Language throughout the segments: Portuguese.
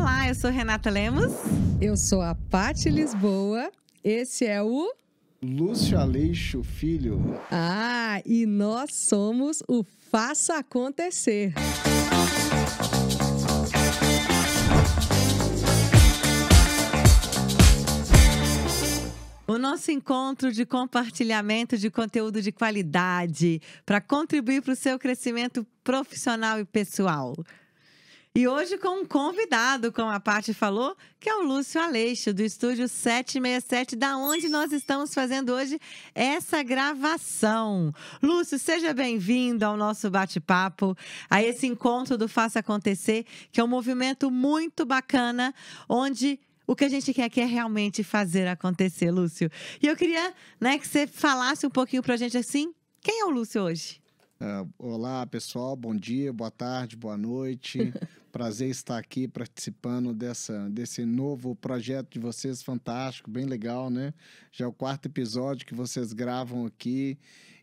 Olá, eu sou Renata Lemos. Eu sou a Pati Lisboa. Esse é o Lúcio Aleixo Filho. Ah, e nós somos o Faça Acontecer. O nosso encontro de compartilhamento de conteúdo de qualidade para contribuir para o seu crescimento profissional e pessoal. E hoje com um convidado, como a Paty falou, que é o Lúcio Aleixo, do estúdio 767, da onde nós estamos fazendo hoje essa gravação. Lúcio, seja bem-vindo ao nosso bate-papo, a esse encontro do Faça Acontecer, que é um movimento muito bacana, onde o que a gente quer aqui é realmente fazer acontecer, Lúcio. E eu queria né, que você falasse um pouquinho para a gente assim, quem é o Lúcio hoje? Uh, olá, pessoal. Bom dia, boa tarde, boa noite. Prazer estar aqui participando dessa, desse novo projeto de vocês, fantástico, bem legal, né? Já é o quarto episódio que vocês gravam aqui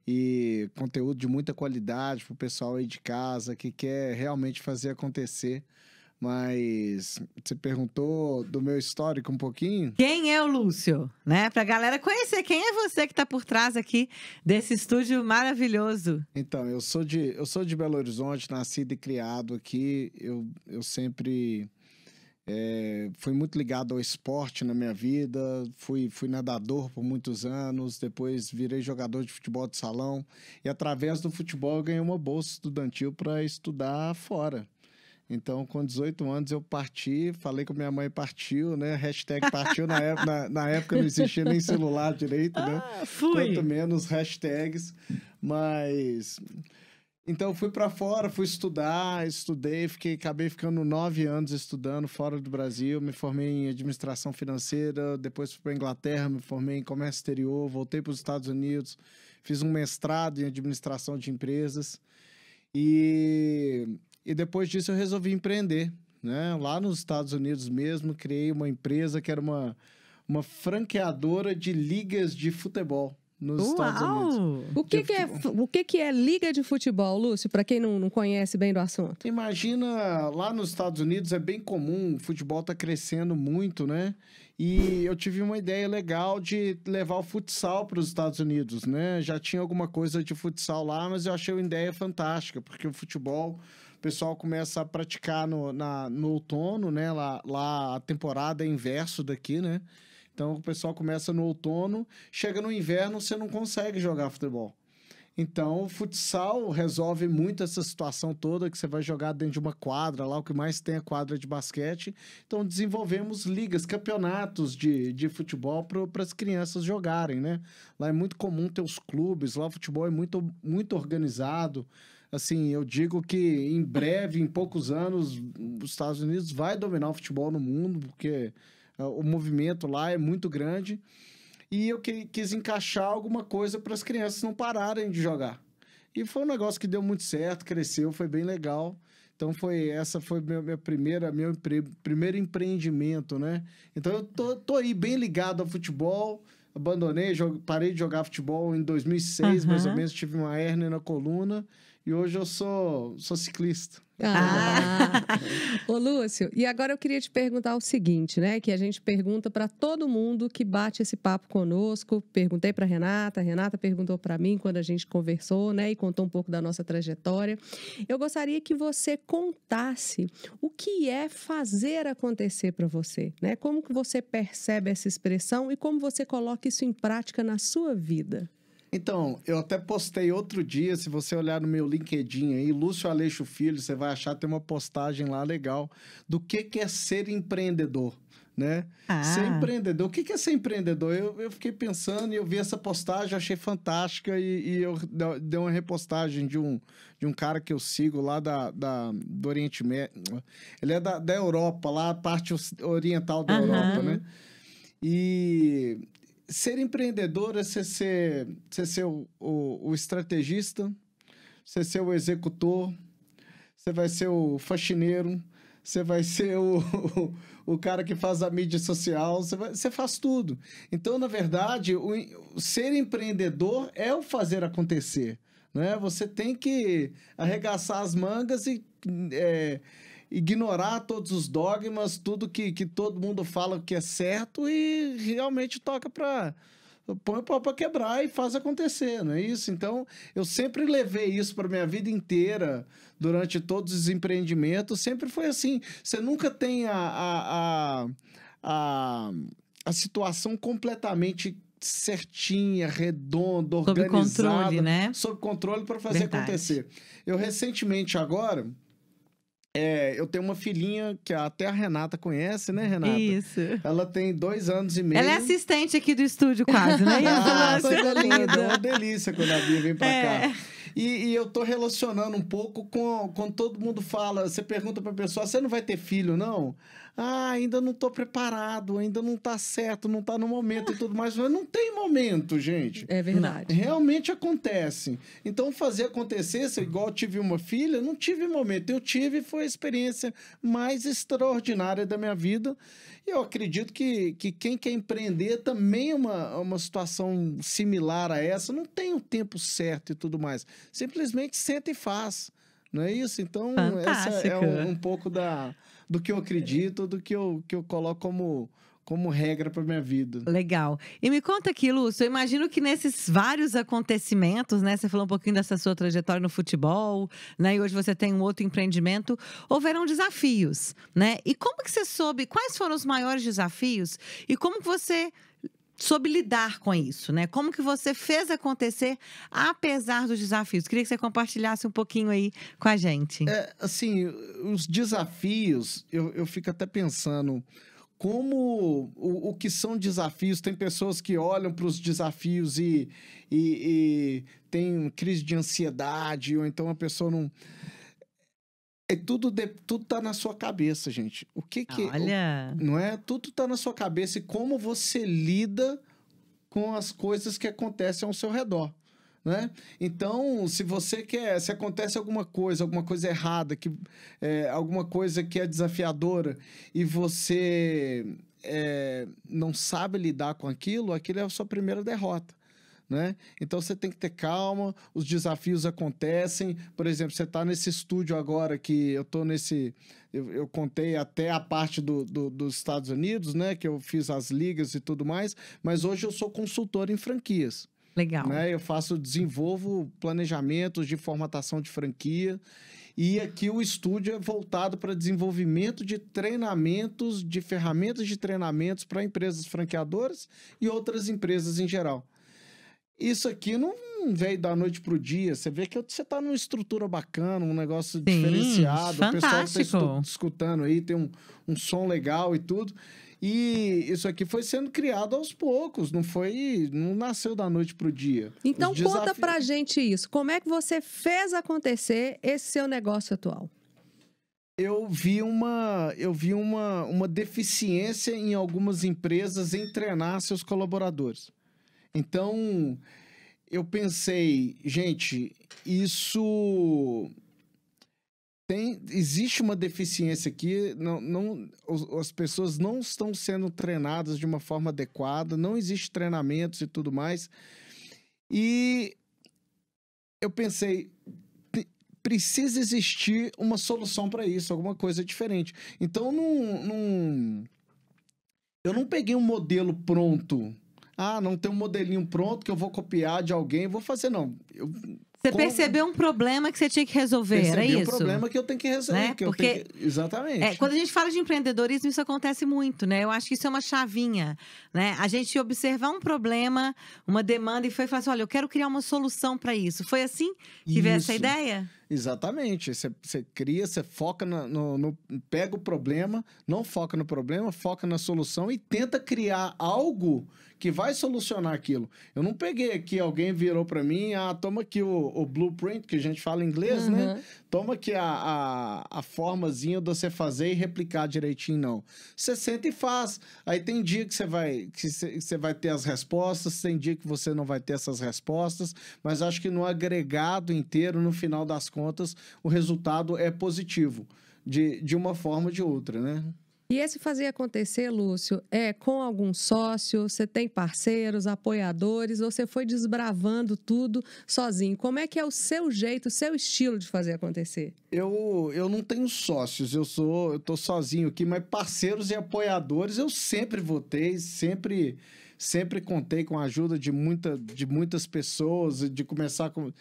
e conteúdo de muita qualidade para o pessoal aí de casa que quer realmente fazer acontecer mas você perguntou do meu histórico um pouquinho? Quem é o Lúcio? Né? Pra galera conhecer quem é você que está por trás aqui desse estúdio maravilhoso. Então, eu sou de, eu sou de Belo Horizonte, nascido e criado aqui. Eu, eu sempre é, fui muito ligado ao esporte na minha vida. Fui, fui nadador por muitos anos, depois virei jogador de futebol de salão. E através do futebol eu ganhei uma bolsa estudantil para estudar fora. Então, com 18 anos, eu parti, falei com minha mãe partiu, né? Hashtag partiu na época, na, na época não existia nem celular direito, né? Ah, fui. Quanto menos hashtags. Mas. Então, fui para fora, fui estudar, estudei, fiquei, acabei ficando nove anos estudando fora do Brasil, me formei em administração financeira, depois fui para Inglaterra, me formei em comércio exterior, voltei para os Estados Unidos, fiz um mestrado em administração de empresas. E e depois disso eu resolvi empreender, né? Lá nos Estados Unidos mesmo, criei uma empresa que era uma, uma franqueadora de ligas de futebol nos Uau! Estados Unidos. O que, que é, o que, que é liga de futebol, Lúcio, para quem não, não conhece bem do assunto? Imagina, lá nos Estados Unidos é bem comum, o futebol está crescendo muito, né? E eu tive uma ideia legal de levar o futsal para os Estados Unidos, né? Já tinha alguma coisa de futsal lá, mas eu achei uma ideia fantástica, porque o futebol pessoal começa a praticar no, na, no outono, né? Lá, lá a temporada é inverso daqui, né? Então o pessoal começa no outono, chega no inverno, você não consegue jogar futebol. Então, o futsal resolve muito essa situação toda que você vai jogar dentro de uma quadra, lá o que mais tem é quadra de basquete. Então, desenvolvemos ligas, campeonatos de, de futebol para as crianças jogarem, né? Lá é muito comum ter os clubes, lá o futebol é muito, muito organizado assim, eu digo que em breve, em poucos anos, os Estados Unidos vai dominar o futebol no mundo, porque uh, o movimento lá é muito grande. E eu que, quis encaixar alguma coisa para as crianças não pararem de jogar. E foi um negócio que deu muito certo, cresceu, foi bem legal. Então foi essa foi meu, minha primeira meu primeiro empreendimento, né? Então eu tô, tô aí bem ligado ao futebol. Abandonei, parei de jogar futebol em 2006, uhum. mais ou menos, tive uma hernia na coluna e hoje eu sou, sou ciclista. Ah. Ô, Lúcio, e agora eu queria te perguntar o seguinte, né? Que a gente pergunta para todo mundo que bate esse papo conosco. Perguntei para Renata, Renata perguntou para mim quando a gente conversou, né? E contou um pouco da nossa trajetória. Eu gostaria que você contasse o que é fazer acontecer para você, né? Como que você percebe essa expressão e como você coloca isso em prática na sua vida? Então, eu até postei outro dia, se você olhar no meu LinkedIn aí, Lúcio Aleixo Filho, você vai achar tem uma postagem lá legal do que, que é ser empreendedor. Né? Ah. Ser empreendedor. O que é ser empreendedor? Eu, eu fiquei pensando e eu vi essa postagem, achei fantástica e, e eu dei uma repostagem de um, de um cara que eu sigo lá da, da, do Oriente Médio. Ele é da, da Europa, lá a parte oriental da uhum. Europa, né? E ser empreendedor é você ser, você ser o, o, o estrategista, você ser o executor, você vai ser o faxineiro, você vai ser o, o, o, cara que faz a mídia social, você, vai, você faz tudo. Então, na verdade, o, o, ser empreendedor é o fazer acontecer. Né? Você tem que arregaçar as mangas e, é, ignorar todos os dogmas, tudo que, que todo mundo fala que é certo e realmente toca para põe o pau para quebrar e faz acontecer, não é isso? Então, eu sempre levei isso para minha vida inteira, durante todos os empreendimentos, sempre foi assim. Você nunca tem a, a, a, a, a situação completamente certinha, redonda, organizada. Sob controle, né? Sob controle para fazer Verdade. acontecer. Eu recentemente agora é, eu tenho uma filhinha que até a Renata conhece, né, Renata? Isso. Ela tem dois anos e meio. Ela é assistente aqui do estúdio, quase, né? ah, coisa linda. É uma delícia quando a Bia vem pra é. cá. E, e, eu tô relacionando um pouco com quando todo mundo fala, você pergunta pra pessoa, você não vai ter filho, não? Ah, ainda não tô preparado, ainda não tá certo, não tá no momento e tudo mais. Mas não tem momento, gente. É verdade. Realmente acontece. Então, fazer acontecer, se igual tive uma filha, não tive momento. Eu tive, foi a experiência mais extraordinária da minha vida. E eu acredito que, que quem quer empreender também é uma, uma situação similar a essa. Não tem o tempo certo e tudo mais. Simplesmente senta e faz. Não é isso? Então, essa é um, um pouco da do que eu acredito, do que eu, que eu coloco como, como regra para minha vida. Legal. E me conta aqui, Lúcio, eu imagino que nesses vários acontecimentos, né? Você falou um pouquinho dessa sua trajetória no futebol, né? E hoje você tem um outro empreendimento, houveram desafios, né? E como que você soube, quais foram os maiores desafios e como que você soube lidar com isso, né? Como que você fez acontecer apesar dos desafios? Queria que você compartilhasse um pouquinho aí com a gente. É, assim, os desafios, eu, eu fico até pensando como o, o que são desafios. Tem pessoas que olham para os desafios e, e, e tem crise de ansiedade, ou então a pessoa não é tudo de, tudo tá na sua cabeça, gente. O que que Olha, o, não é? Tudo tá na sua cabeça e como você lida com as coisas que acontecem ao seu redor, né? Então, se você quer, se acontece alguma coisa, alguma coisa errada, que é, alguma coisa que é desafiadora e você é, não sabe lidar com aquilo, aquilo é a sua primeira derrota né? Então você tem que ter calma, os desafios acontecem. Por exemplo, você está nesse estúdio agora que eu estou nesse. Eu, eu, contei até a parte do, do, dos Estados Unidos, né? Que eu fiz as ligas e tudo mais, mas hoje eu sou consultor em franquias. Legal. Né? Eu faço, desenvolvo planejamentos de formatação de franquia. E aqui o estúdio é voltado para desenvolvimento de treinamentos, de ferramentas de treinamentos para empresas franqueadoras e outras empresas em geral. Isso aqui não veio da noite pro dia. Você vê que você tá numa estrutura bacana, um negócio Sim, diferenciado. Fantástico. O pessoal tá escutando aí, tem um, um som legal e tudo. E isso aqui foi sendo criado aos poucos, não foi, não nasceu da noite pro dia. Então Os conta desafios... pra gente isso. Como é que você fez acontecer esse seu negócio atual? Eu vi uma, eu vi uma, uma deficiência em algumas empresas em treinar seus colaboradores. Então, eu pensei, gente, isso tem existe uma deficiência aqui, não, não as pessoas não estão sendo treinadas de uma forma adequada, não existe treinamentos e tudo mais. E eu pensei, precisa existir uma solução para isso, alguma coisa diferente. Então, não, eu não peguei um modelo pronto ah, não tem um modelinho pronto que eu vou copiar de alguém, vou fazer, não. Eu, você como... percebeu um problema que você tinha que resolver, Percebi era isso? um problema que eu tenho que resolver. Né? Porque, que... Exatamente. É, quando a gente fala de empreendedorismo, isso acontece muito, né? Eu acho que isso é uma chavinha, né? A gente observar um problema, uma demanda e foi falar assim, olha, eu quero criar uma solução para isso. Foi assim que isso. veio essa ideia? Exatamente. Você, cria, você foca no, no, no, Pega o problema, não foca no problema, foca na solução e tenta criar algo que vai solucionar aquilo. Eu não peguei aqui, alguém virou para mim, ah, toma aqui o, o, blueprint, que a gente fala em inglês, né? uhum. né? Toma aqui a, a, a formazinha de você fazer e replicar direitinho, não. Você senta e faz. Aí tem dia que você vai, que você vai ter as respostas, tem dia que você não vai ter essas respostas, mas acho que no agregado inteiro, no final das contas, o resultado é positivo, de, de uma forma ou de outra, né? E esse fazer acontecer, Lúcio, é com algum sócio? Você tem parceiros, apoiadores, ou você foi desbravando tudo sozinho? Como é que é o seu jeito, o seu estilo de fazer acontecer? Eu, eu não tenho sócios, eu sou, eu tô sozinho aqui, mas parceiros e apoiadores eu sempre votei, sempre sempre contei com a ajuda de, muita, de muitas pessoas, de começar com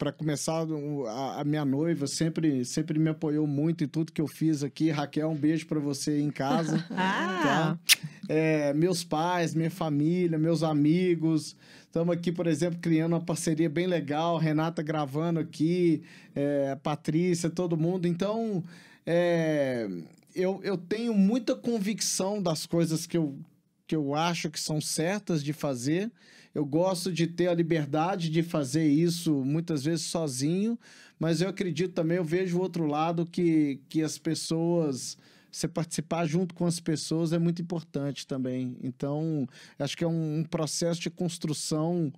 para começar, a, a, minha noiva sempre, sempre me apoiou muito em tudo que eu fiz aqui. Raquel, um beijo para você em casa. ah. tá? é, meus pais, minha família, meus amigos. Estamos aqui, por exemplo, criando uma parceria bem legal. Renata gravando aqui, é, Patrícia, todo mundo. Então, é, eu, eu tenho muita convicção das coisas que eu, que eu acho que são certas de fazer eu gosto de ter a liberdade de fazer isso muitas vezes sozinho, mas eu acredito também, eu vejo o outro lado que, que as pessoas você participar junto com as pessoas é muito importante também. Então, acho que é um, processo de construção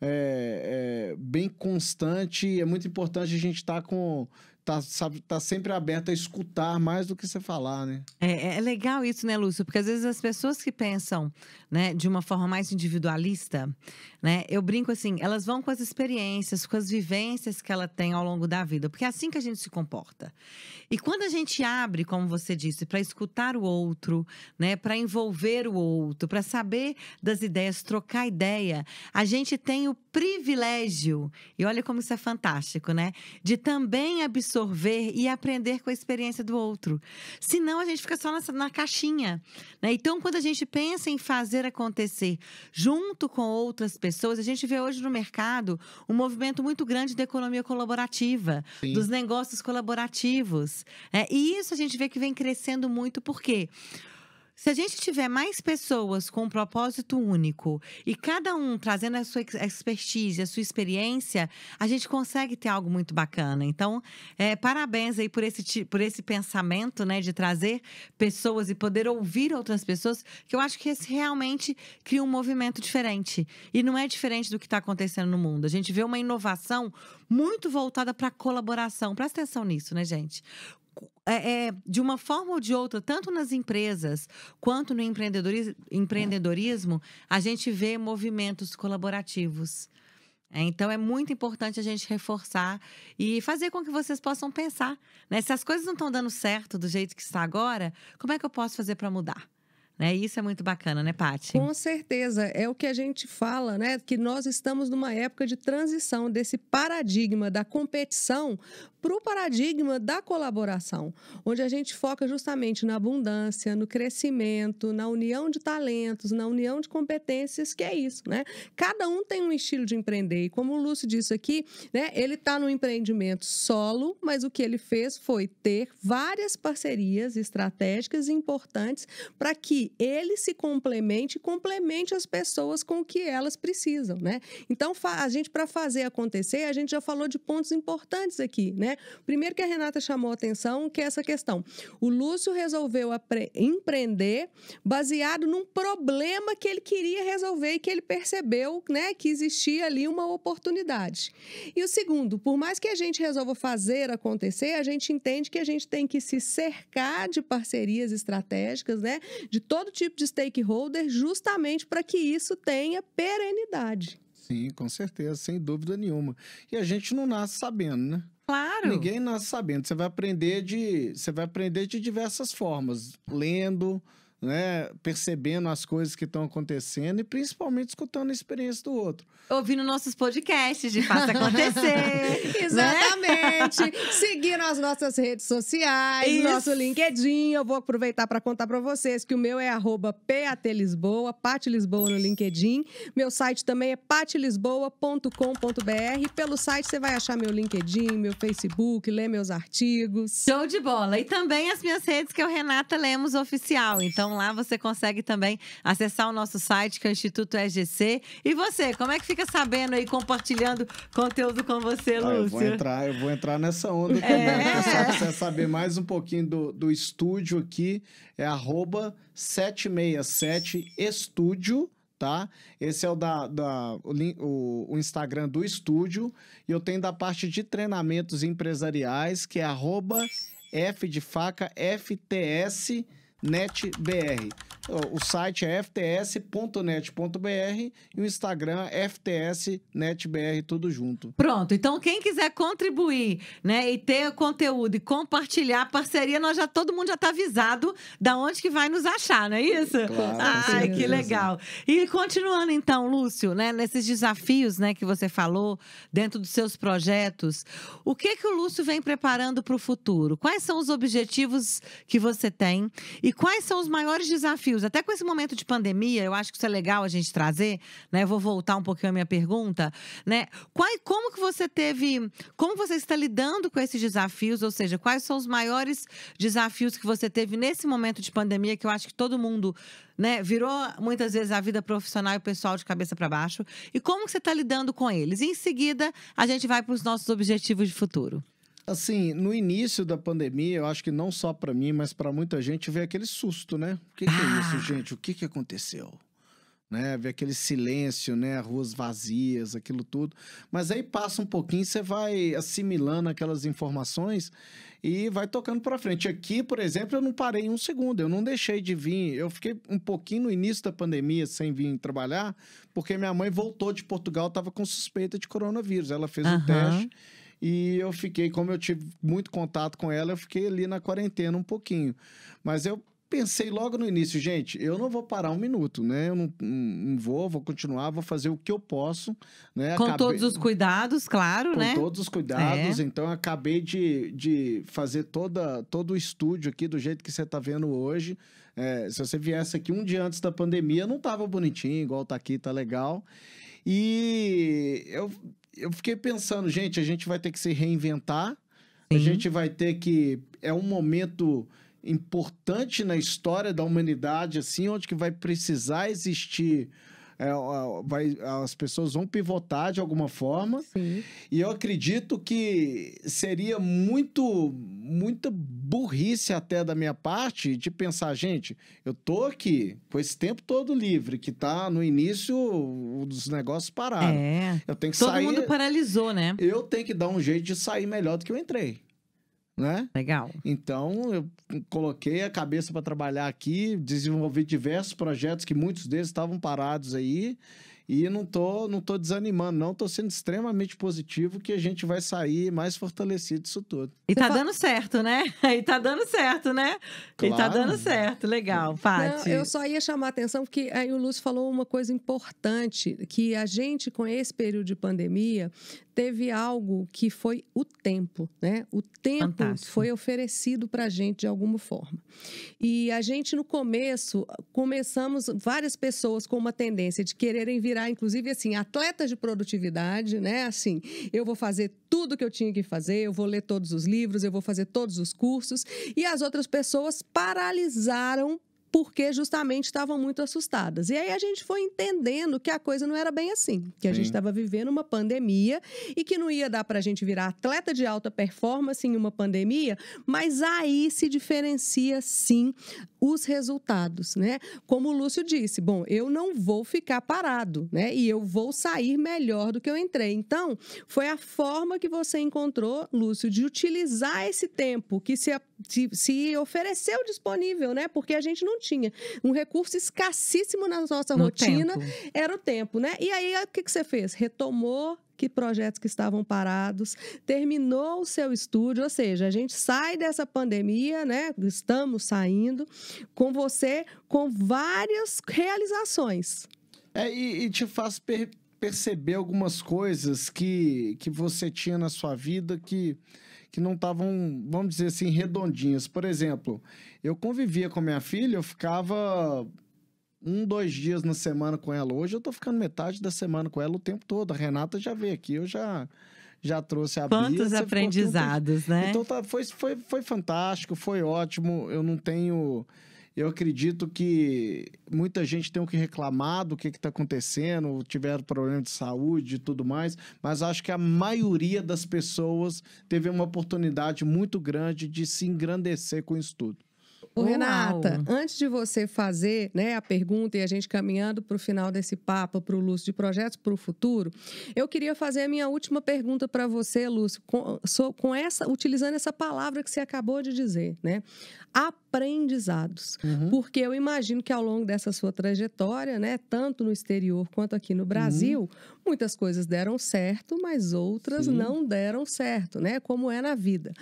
é, é, bem constante. É muito importante a gente estar tá com tá, sabe, tá sempre aberto a escutar mais do que você falar, né? É, é legal isso, né, Lúcio? Porque às vezes as pessoas que pensam né, de uma forma mais individualista, né, eu brinco assim, elas vão com as experiências, com as vivências que ela tem ao longo da vida, porque é assim que a gente se comporta. E quando a gente abre, como você disse, para escutar o outro, né, para envolver o outro, para saber das ideias, trocar ideia, a gente tem o privilégio, e olha como isso é fantástico, né, de também absorver absorver e aprender com a experiência do outro. Senão a gente fica só na, na caixinha. Né? Então, quando a gente pensa em fazer acontecer junto com outras pessoas, a gente vê hoje no mercado um movimento muito grande da economia colaborativa, Sim. dos negócios colaborativos. É, e isso a gente vê que vem crescendo muito, por quê? Porque se a gente tiver mais pessoas com um propósito único e cada um trazendo a sua expertise, a sua experiência, a gente consegue ter algo muito bacana. Então, é, parabéns aí por esse, por esse pensamento, né, de trazer pessoas e poder ouvir outras pessoas, que eu acho que esse realmente cria um movimento diferente. E não é diferente do que está acontecendo no mundo. A gente vê uma inovação muito voltada para a colaboração. Presta atenção nisso, né, gente? É, é, de uma forma ou de outra, tanto nas empresas quanto no empreendedorismo, empreendedorismo a gente vê movimentos colaborativos. É, então é muito importante a gente reforçar e fazer com que vocês possam pensar. Né? Se as coisas não estão dando certo do jeito que está agora, como é que eu posso fazer para mudar? Né? Isso é muito bacana, né, Paty? Com certeza. É o que a gente fala, né? Que nós estamos numa época de transição desse paradigma da competição para o paradigma da colaboração, onde a gente foca justamente na abundância, no crescimento, na união de talentos, na união de competências, que é isso, né? Cada um tem um estilo de empreender. E como o Lúcio disse aqui, né? Ele está no empreendimento solo, mas o que ele fez foi ter várias parcerias estratégicas importantes para ele se complemente e complemente as pessoas com o que elas precisam, né? Então, a gente, para fazer acontecer, a gente já falou de pontos importantes aqui, né? Primeiro que a Renata chamou a atenção, que é essa questão. O Lúcio resolveu empreender baseado num problema que ele queria resolver e que ele percebeu, né, que existia ali uma oportunidade. E o segundo, por mais que a gente resolva fazer acontecer, a gente entende que a gente tem que se cercar de parcerias estratégicas, né, de todo tipo de stakeholder, justamente para que isso tenha perenidade. Sim, com certeza, sem dúvida nenhuma. E a gente não nasce sabendo, né? Claro. Ninguém nasce sabendo. Você vai aprender de, você vai aprender de diversas formas, lendo, né, percebendo as coisas que estão acontecendo e principalmente escutando a experiência do outro. Ouvindo nossos podcasts de Faça Acontecer. Exatamente. Né? Seguindo as nossas redes sociais, Isso. nosso LinkedIn. Eu vou aproveitar para contar para vocês que o meu é arroba PATLisboa, Pati Lisboa no LinkedIn. Meu site também é patilisboa.com.br. Pelo site você vai achar meu LinkedIn, meu Facebook, ler meus artigos. Show de bola. E também as minhas redes, que é o Renata Lemos Oficial. Então, lá você consegue também acessar o nosso site, que é o Instituto EGC. E você, como é que fica sabendo aí, compartilhando conteúdo com você, Lúcio? Ah, eu vou entrar, eu vou entrar nessa onda é. também. É. O pessoal quiser saber mais um pouquinho do, do estúdio aqui, é arroba 767 estúdio tá? Esse é o da, da o, o, Instagram do estúdio e eu tenho da parte de treinamentos empresariais que é arroba F de faca, FTS NetBR. O site é fts.net.br e o Instagram FTSNetBR, tudo junto. Pronto, então quem quiser contribuir, né, e ter conteúdo e compartilhar a parceria, nós já todo mundo já está avisado da onde que vai nos achar, não é isso? Claro, Ai, que legal. E continuando então, Lúcio, né, nesses desafios, né, que você falou dentro dos seus projetos, o que que o Lúcio vem preparando para o futuro? Quais são os objetivos que você tem e quais são os maiores desafios? Até com esse momento de pandemia, eu acho que isso é legal a gente trazer, né? Eu vou voltar um pouquinho à minha pergunta, né? Qual, como que você teve, como você está lidando com esses desafios? Ou seja, quais são os maiores desafios que você teve nesse momento de pandemia que eu acho que todo mundo né, virou muitas vezes a vida profissional e pessoal de cabeça para baixo. E como que você está lidando com eles? E em seguida, a gente vai para os nossos objetivos de futuro. Assim, no início da pandemia, eu acho que não só para mim, mas para muita gente, veio aquele susto, né? O que, que é isso, gente? O que, que aconteceu? Né? Ver aquele silêncio, né? Ruas vazias, aquilo tudo. Mas aí passa um pouquinho, você vai assimilando aquelas informações e vai tocando para frente. Aqui, por exemplo, eu não parei um segundo, eu não deixei de vir. Eu fiquei um pouquinho no início da pandemia sem vir trabalhar, porque minha mãe voltou de Portugal, estava com suspeita de coronavírus. Ela fez o Aham. um teste e eu fiquei, como eu tive muito contato com ela, eu fiquei ali na quarentena um pouquinho. Mas eu pensei logo no início, gente, eu não vou parar um minuto, né? Eu não, não vou, vou continuar, vou fazer o que eu posso, né? Com Acabei- todos os cuidados, claro, com né? todos os cuidados. Então, eu acabei de, de fazer toda, todo o estúdio aqui do jeito que você está vendo hoje. É, se você viesse aqui um dia antes da pandemia, não tava bonitinho, igual tá aqui, tá legal. E eu, eu fiquei pensando, gente, a gente vai ter que se reinventar. A Sim. gente vai ter que. É um momento importante na história da humanidade, assim, onde que vai precisar existir. É, vai, as pessoas vão pivotar de alguma forma. Sim. E eu acredito que seria muito, muita burrice até da minha parte de pensar, gente, eu tô aqui com esse tempo todo livre, que tá no início dos negócios parados. É. Eu tenho que Todo sair. mundo paralisou, né? Eu tenho que dar um jeito de sair melhor do que eu entrei. Né? Legal. Então, eu coloquei a cabeça para trabalhar aqui, desenvolvi diversos projetos que muitos deles estavam parados aí. E não tô, não tô desanimando, não. Tô sendo extremamente positivo que a gente vai sair mais fortalecido disso tudo. E tá fa- dando certo, né? E tá dando certo, né? E tá Claro. dando certo. Legal, Paty. Eu só ia chamar a atenção porque aí o Lúcio falou uma coisa importante, que a gente, com esse período de pandemia, teve algo que foi o tempo, né? O tempo Fantástico. foi oferecido para a gente de alguma forma. E a gente, no começo, começamos várias pessoas com uma tendência de quererem virar, inclusive, assim, atletas de produtividade, né? Assim, eu vou fazer tudo que eu tinha que fazer, eu vou ler todos os livros, eu vou fazer todos os cursos. E as outras pessoas paralisaram porque justamente estavam muito assustadas. E aí a gente foi entendendo que a coisa não era bem assim, que a Sim. gente estava vivendo uma pandemia e que não ia dar para a gente virar atleta de alta performance em uma pandemia, mas aí se diferencia sim os resultados, né? Como o Lúcio disse, bom, eu não vou ficar parado, né? E eu vou sair melhor do que eu entrei. Então, foi a forma que você encontrou, Lúcio, de utilizar esse tempo que se, se, se ofereceu disponível, né? Porque a gente não tinha um recurso escassíssimo na nossa No rotina, tempo. era o tempo, né? E aí, o que, que você fez? Retomou que projetos que estavam parados, terminou o seu estúdio, ou seja, a gente sai dessa pandemia, né? Estamos saindo com você com várias realizações. É, e, e te faz per- perceber algumas coisas que, que você tinha na sua vida que, que não estavam, vamos dizer assim, redondinhas. Por exemplo, eu convivia com minha filha, eu ficava um, dois dias na semana com ela. Hoje eu tô ficando metade da semana com ela o tempo todo. A Renata já veio aqui, eu já, já trouxe a Bia, Quantos um tempo- aprendizados, né? então tá, foi, foi, foi fantástico, foi ótimo. Eu não tenho. Eu acredito que muita gente tem o que reclamar do que está acontecendo, tiveram problema de saúde e tudo mais, mas acho que a maioria das pessoas teve uma oportunidade muito grande de se engrandecer com isso tudo. Ô. Renata, antes de você fazer né, a pergunta e a gente caminhando para o final desse papo, para o Lúcio de Projetos para o Futuro, eu queria fazer a minha última pergunta para você, Lúcio, com, so- com essa, utilizando essa palavra que você acabou de dizer, né? Aprendizados. Uhum. Porque eu imagino que ao longo dessa sua trajetória, né, tanto no exterior quanto aqui no Brasil, muitas coisas deram certo, mas outras Sim. não deram certo, né? Como é na vida.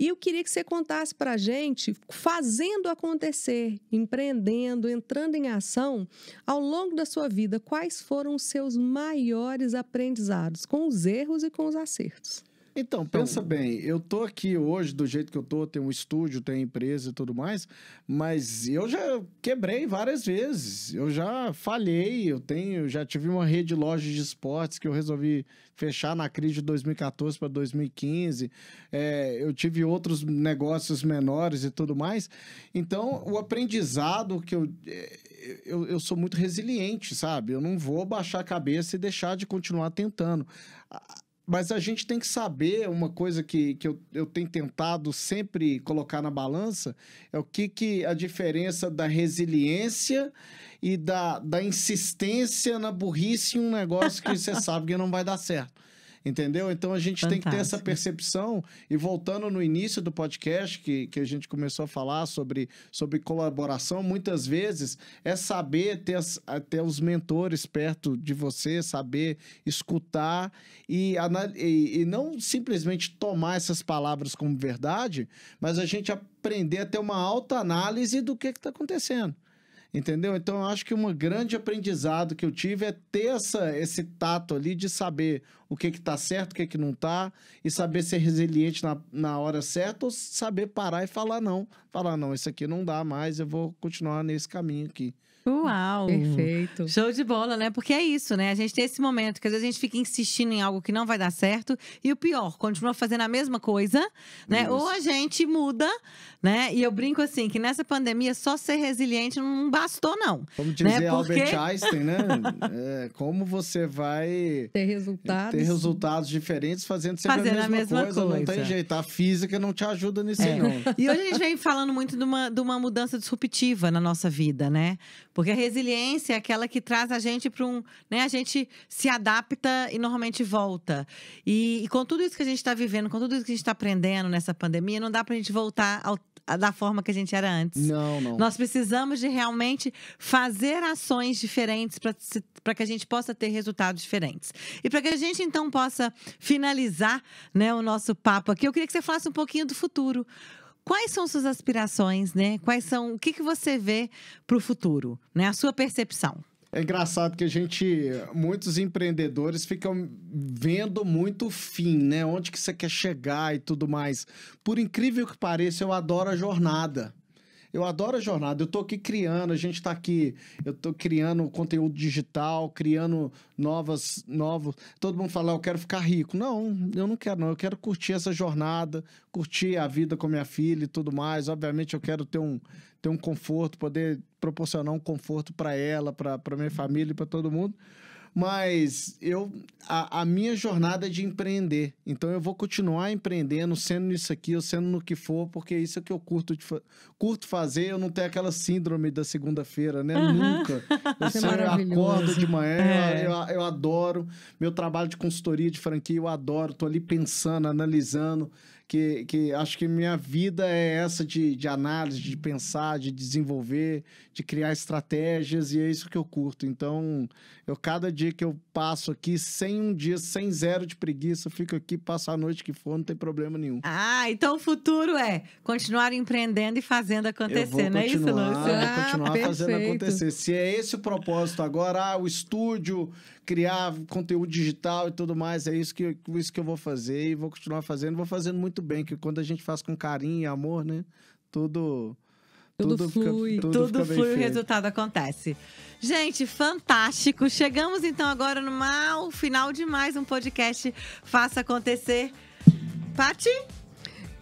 E eu queria que você contasse para a gente, fazendo acontecer, empreendendo, entrando em ação, ao longo da sua vida, quais foram os seus maiores aprendizados, com os erros e com os acertos? Então, pensa bem, eu tô aqui hoje do jeito que eu tô, tenho um estúdio, tenho empresa e tudo mais, mas eu já quebrei várias vezes, eu já falhei, eu tenho, já tive uma rede de lojas de esportes que eu resolvi fechar na crise de 2014 para 2015, é, eu tive outros negócios menores e tudo mais, então o aprendizado que eu, é, eu, eu sou muito resiliente, sabe? Eu não vou baixar a cabeça e deixar de continuar tentando. Mas a gente tem que saber uma coisa que, que eu, eu tenho tentado sempre colocar na balança é o que, que a diferença da resiliência e da, da insistência na burrice em um negócio que você sabe que não vai dar certo. Entendeu? Então a gente tem que ter essa Fantástico. percepção. E voltando no início do podcast, que, que a gente começou a falar sobre, sobre colaboração, muitas vezes é saber ter, as- ter os mentores perto de você, saber escutar e, e, e não simplesmente tomar essas palavras como verdade, mas a gente aprender a ter uma alta análise do que está acontecendo. Entendeu? Então, eu acho que um grande aprendizado que eu tive é ter essa, esse tato ali de saber o que que tá certo, o que que não tá, e saber ser resiliente na, na hora certa, ou saber parar e falar não. Falar, não, isso aqui não dá mais, eu vou continuar nesse caminho aqui. Uau! Perfeito. Show de bola, né? Porque é isso, né? A gente tem esse momento que às vezes a gente fica insistindo em algo que não vai dar certo e o pior, continua fazendo a mesma coisa, né? Isso. Ou a gente muda, né? E eu brinco assim que nessa pandemia só ser resiliente não bastou não. Como dizia Né? Albert Porque- Einstein, né? É, como você vai Ter resultados. ter resultados diferentes fazendo sempre Fazendo a a mesma, mesma coisa. Não tem coisa. jeito. A física não te ajuda nisso É. não. E hoje a gente vem falando muito de uma, de uma mudança disruptiva na nossa vida, né? Porque a resiliência é aquela que traz a gente para um. Né? A gente se adapta e normalmente volta. E, e com tudo isso que a gente está vivendo, com tudo isso que a gente está aprendendo nessa pandemia, não dá para a gente voltar ao- da forma que a gente era antes. Não, não. Nós precisamos de realmente fazer ações diferentes para que a gente possa ter resultados diferentes. E para que a gente então possa finalizar né, o nosso papo aqui, eu queria que você falasse um pouquinho do futuro. Quais são suas aspirações, né? Quais são o que, que você vê para o futuro, né? A sua percepção. É engraçado que a gente, muitos empreendedores ficam vendo muito o fim, né? Onde que você quer chegar e tudo mais. Por incrível que pareça, eu adoro a jornada. Eu adoro a jornada. Eu tô aqui criando, a gente tá aqui, eu tô criando conteúdo digital, criando novas, novos. Todo mundo fala, "Ah, eu quero ficar rico. Não, eu não quero, não. Eu quero curtir essa jornada, curtir a vida com minha filha e tudo mais. Obviamente, eu quero ter um, ter um conforto, poder proporcionar um conforto para ela, para minha família e para todo mundo. Mas eu a, a minha jornada é de empreender. Então eu vou continuar empreendendo, sendo nisso aqui, ou sendo no que for, porque isso é que eu curto, fa- curto fazer. Eu não tenho aquela síndrome da segunda-feira, né? Nunca. Eu, é acordo de manhã, É. eu, eu, eu adoro. Meu trabalho de consultoria de franquia, eu adoro. Tô ali pensando, analisando. Que, que acho que minha vida é essa de, de análise, de pensar, de desenvolver, de criar estratégias, e é isso que eu curto. Então, eu cada dia que eu passo aqui, sem um dia, sem zero de preguiça, eu fico aqui, passo a noite que for, não tem problema nenhum. Ah, então o futuro é continuar empreendendo e fazendo acontecer, não é isso, Lúcio? Ah, continuar fazendo perfeito. acontecer. Se é esse o propósito agora, ah, o estúdio, criar conteúdo digital e tudo mais, é isso que, isso que eu vou fazer e vou continuar fazendo. Vou fazendo muito bem, que quando a gente faz com carinho e amor, né? Tudo. Tudo fica- flui. tudo Tudo fica bem flui, o resultado acontece. Gente, fantástico. Chegamos então agora no mal final de mais um podcast Faça Acontecer. Pati?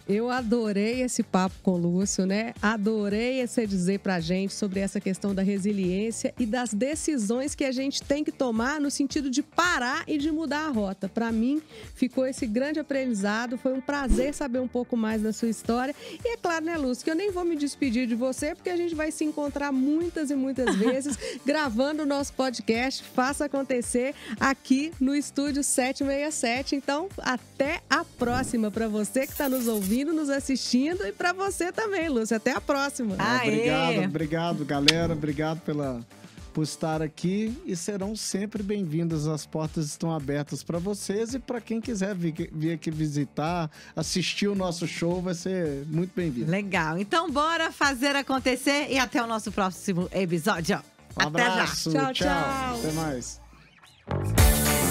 Eu adorei esse papo com o Lúcio, né? Adorei você dizer pra gente sobre essa questão da resiliência e das decisões que a gente tem que tomar no sentido de parar e de mudar a rota. Para mim, ficou esse grande aprendizado. Foi um prazer saber um pouco mais da sua história. E é claro, né, Lúcio, que eu nem vou me despedir de você, porque a gente vai se encontrar muitas e muitas vezes gravando o nosso podcast. Faça acontecer aqui no estúdio 767. Então, até a próxima para você que está nos ouvindo ouvindo, nos assistindo e para você também, Lúcia. Até a próxima. Aê. Obrigado, obrigado, galera. Obrigado pela por estar aqui e serão sempre bem-vindas. As portas estão abertas para vocês e para quem quiser vir, vir, aqui visitar, assistir o nosso show, vai ser muito bem-vindo. Legal. Então, bora fazer acontecer e até o nosso próximo episódio. Um até abraço, já. Tchau, tchau. tchau. Até mais.